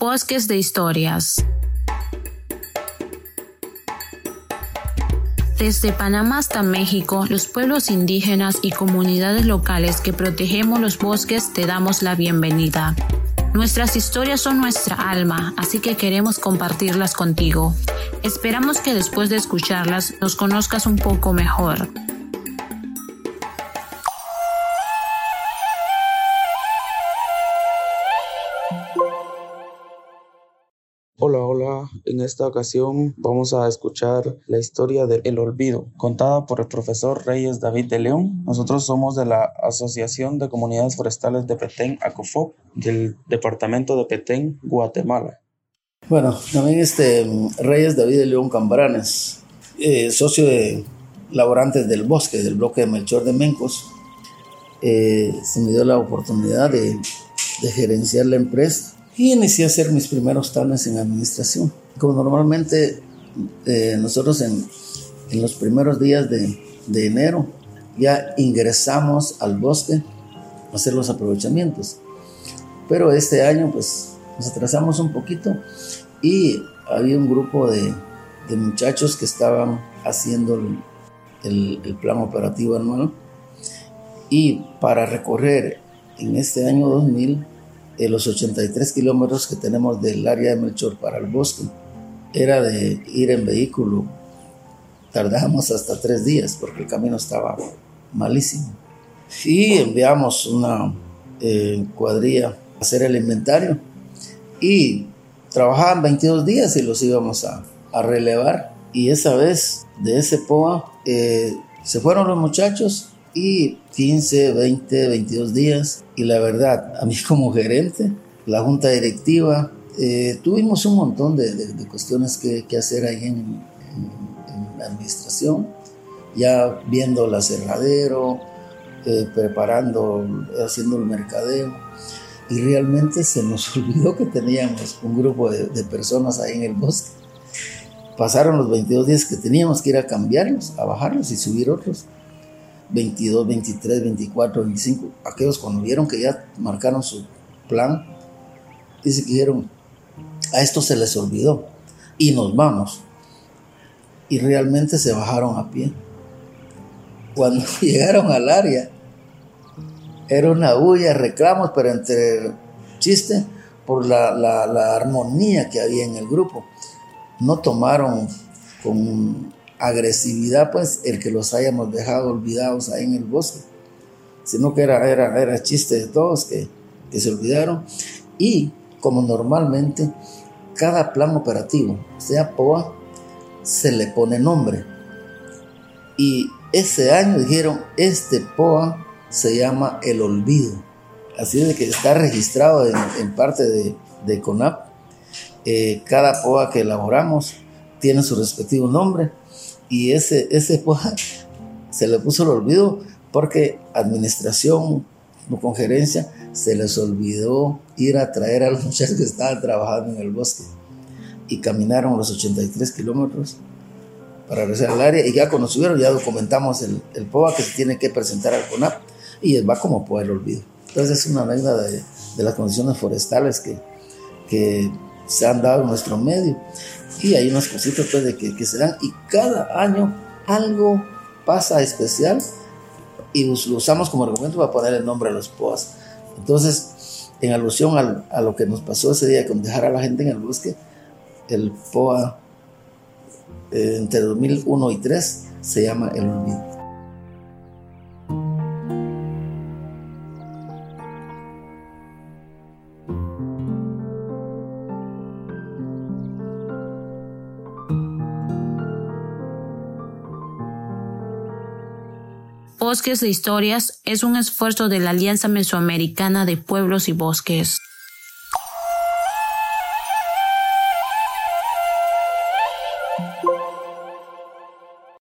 Bosques de historias. Desde Panamá hasta México, los pueblos indígenas y comunidades locales que protegemos los bosques te damos la bienvenida. Nuestras historias son nuestra alma, así que queremos compartirlas contigo. Esperamos que después de escucharlas nos conozcas un poco mejor. Hola, hola. En esta ocasión vamos a escuchar la historia de El Olvido, contada por el profesor Reyes David de León. Nosotros somos de la Asociación de Comunidades Forestales de Petén, ACOFOP, del departamento de Petén, Guatemala. Bueno, también este Reyes David de León Cambranes, eh, socio de Laborantes del Bosque, del bloque de Melchor de Mencos, eh, se me dio la oportunidad de, de gerenciar la empresa y inicié a hacer mis primeros tanes en administración. Como normalmente eh, nosotros en, en, los primeros días de, de, enero ya ingresamos al bosque a hacer los aprovechamientos. Pero este año pues nos atrasamos un poquito y había un grupo de, de muchachos que estaban haciendo el, el, el plan operativo anual y para recorrer en este año 2000 de los 83 kilómetros que tenemos del área de Melchor para el bosque, era de ir en vehículo. Tardábamos hasta tres días porque el camino estaba malísimo. Y enviamos una eh, cuadrilla a hacer el inventario y trabajaban 22 días y los íbamos a, a relevar. Y esa vez de ese POA eh, se fueron los muchachos y 15, 20, 22 días. Y la verdad, a mí como gerente, la junta directiva, eh, tuvimos un montón de, de, de cuestiones que, que, hacer ahí en, en, en, la administración, ya viendo el aserradero, eh, preparando, haciendo el mercadeo. Y realmente se nos olvidó que teníamos un grupo de, de personas ahí en el bosque. Pasaron los 22 días que teníamos que ir a cambiarlos, a bajarlos y subir otros. 22, 23, 24, 25, aquellos cuando vieron que ya marcaron su plan, dice que dijeron, a esto se les olvidó y nos vamos. Y realmente se bajaron a pie. Cuando llegaron al área, era una bulla, reclamos, pero entre chiste por la, la, la armonía que había en el grupo. No tomaron con agresividad, pues, el que los hayamos dejado olvidados ahí en el bosque, sino que era, era, era chiste de todos que, que se olvidaron. Y como normalmente, cada plan operativo, sea POA, se le pone nombre. Y ese año dijeron, este POA se llama El Olvido. Así de que está registrado en, parte de, de CONAP. Eh, cada POA que elaboramos tiene su respectivo nombre. Y ese, ese POA se le puso el olvido porque administración con gerencia se les olvidó ir a traer a los muchachos que estaban trabajando en el bosque. Y caminaron los 83 kilómetros para regresar al área. Y ya cuando subieron ya documentamos el, el POA que se tiene que presentar al CONAP y va como POA el olvido. Entonces es una anécdota de, de las condiciones forestales que, que se han dado en nuestro medio y hay unas cositas pues de que, que se dan y cada año algo pasa especial y lo usamos como argumento para poner el nombre a los POAS. Entonces, en alusión al, a lo que nos pasó ese día con dejar a la gente en el bosque, el POA eh, entre 2001 y 3 se llama El Olvido. Bosques de Historias es un esfuerzo de la Alianza Mesoamericana de Pueblos y Bosques.